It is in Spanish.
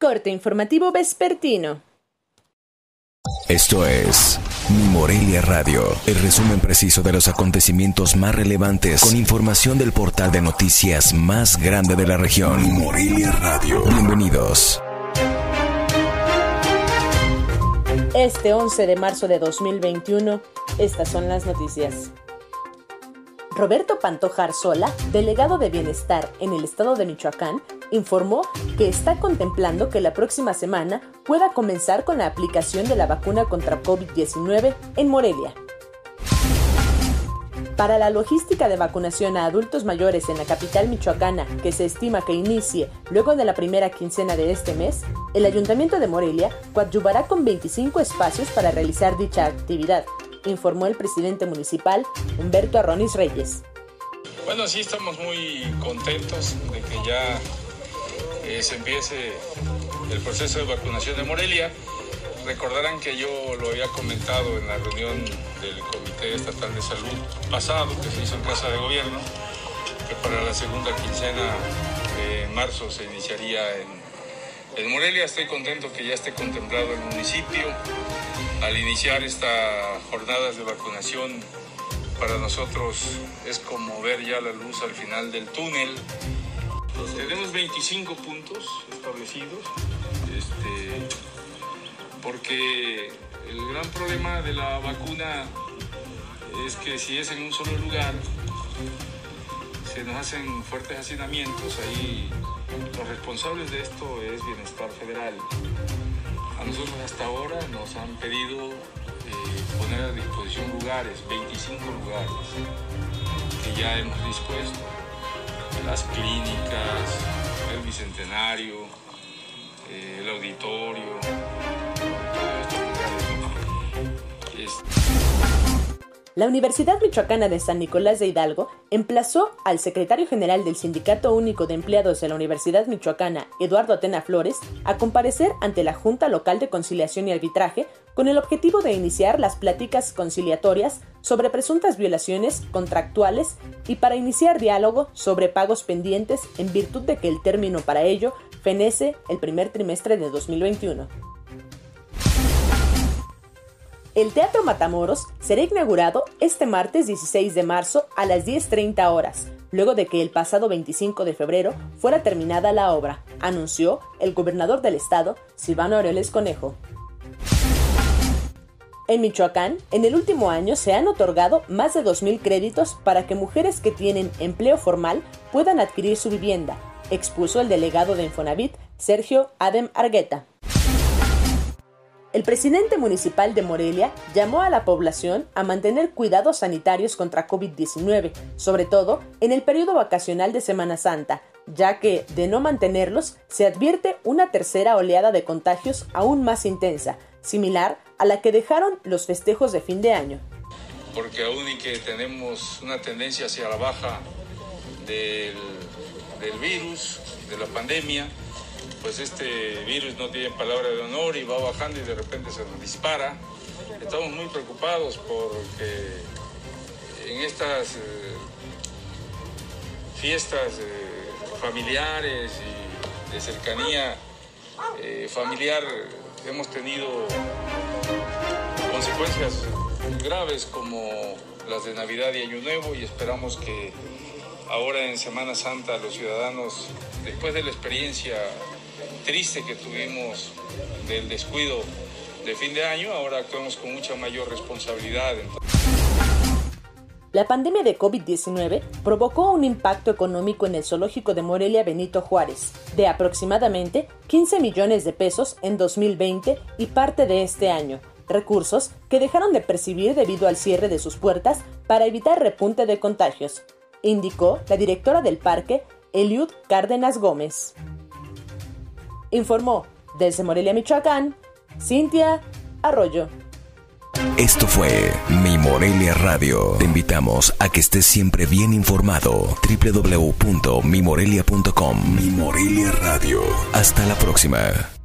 Corte informativo vespertino. Esto es Mi Morelia Radio, el resumen preciso de los acontecimientos más relevantes con información del portal de noticias más grande de la región. Mi Morelia Radio. Bienvenidos. Este 11 de marzo de 2021, estas son las noticias. Roberto Pantojar Sola, delegado de Bienestar en el estado de Michoacán, informó que está contemplando que la próxima semana pueda comenzar con la aplicación de la vacuna contra COVID-19 en Morelia. Para la logística de vacunación a adultos mayores en la capital michoacana, que se estima que inicie luego de la primera quincena de este mes, el Ayuntamiento de Morelia coadyuvará con 25 espacios para realizar dicha actividad, informó el presidente municipal Humberto Arronis Reyes. Bueno, sí estamos muy contentos de que ya eh, se empiece el proceso de vacunación de Morelia. Recordarán que yo lo había comentado en la reunión del Comité Estatal de Salud pasado que se hizo en Casa de Gobierno, que para la segunda quincena de marzo se iniciaría en, en Morelia. Estoy contento que ya esté contemplado el municipio al iniciar estas jornadas de vacunación, para nosotros es como ver ya la luz al final del túnel. Tenemos 25 puntos establecidos, este, porque el gran problema de la vacuna es que si es en un solo lugar, se nos hacen fuertes hacinamientos, ahí los responsables de esto es Bienestar Federal. A nosotros hasta ahora nos han pedido eh, poner a disposición lugares, 25 lugares que ya hemos dispuesto. Las clínicas, el bicentenario, eh, el auditorio, la Universidad Michoacana de San Nicolás de Hidalgo emplazó al secretario general del Sindicato Único de Empleados de la Universidad Michoacana, Eduardo Atena Flores, a comparecer ante la Junta Local de Conciliación y Arbitraje con el objetivo de iniciar las pláticas conciliatorias sobre presuntas violaciones contractuales y para iniciar diálogo sobre pagos pendientes en virtud de que el término para ello fenece el primer trimestre de 2021. El Teatro Matamoros será inaugurado este martes 16 de marzo a las 10.30 horas, luego de que el pasado 25 de febrero fuera terminada la obra, anunció el gobernador del estado, Silvano Aureoles Conejo. En Michoacán, en el último año se han otorgado más de 2.000 créditos para que mujeres que tienen empleo formal puedan adquirir su vivienda, expuso el delegado de Infonavit, Sergio Adem Argueta. El presidente municipal de Morelia llamó a la población a mantener cuidados sanitarios contra COVID-19, sobre todo en el periodo vacacional de Semana Santa, ya que, de no mantenerlos, se advierte una tercera oleada de contagios aún más intensa, similar a la que dejaron los festejos de fin de año. Porque aún y que tenemos una tendencia hacia la baja del, del virus, de la pandemia, pues este virus no tiene palabra de honor y va bajando y de repente se nos dispara. Estamos muy preocupados porque en estas eh, fiestas eh, familiares y de cercanía eh, familiar hemos tenido consecuencias graves como las de Navidad y Año Nuevo y esperamos que ahora en Semana Santa los ciudadanos, después de la experiencia triste que tuvimos del descuido de fin de año, ahora actuamos con mucha mayor responsabilidad. La pandemia de COVID-19 provocó un impacto económico en el zoológico de Morelia Benito Juárez, de aproximadamente 15 millones de pesos en 2020 y parte de este año, recursos que dejaron de percibir debido al cierre de sus puertas para evitar repunte de contagios, indicó la directora del parque, Eliud Cárdenas Gómez. Informó desde Morelia, Michoacán, Cintia Arroyo. Esto fue Mi Morelia Radio. Te invitamos a que estés siempre bien informado. www.mimorelia.com Mi Morelia Radio. Hasta la próxima.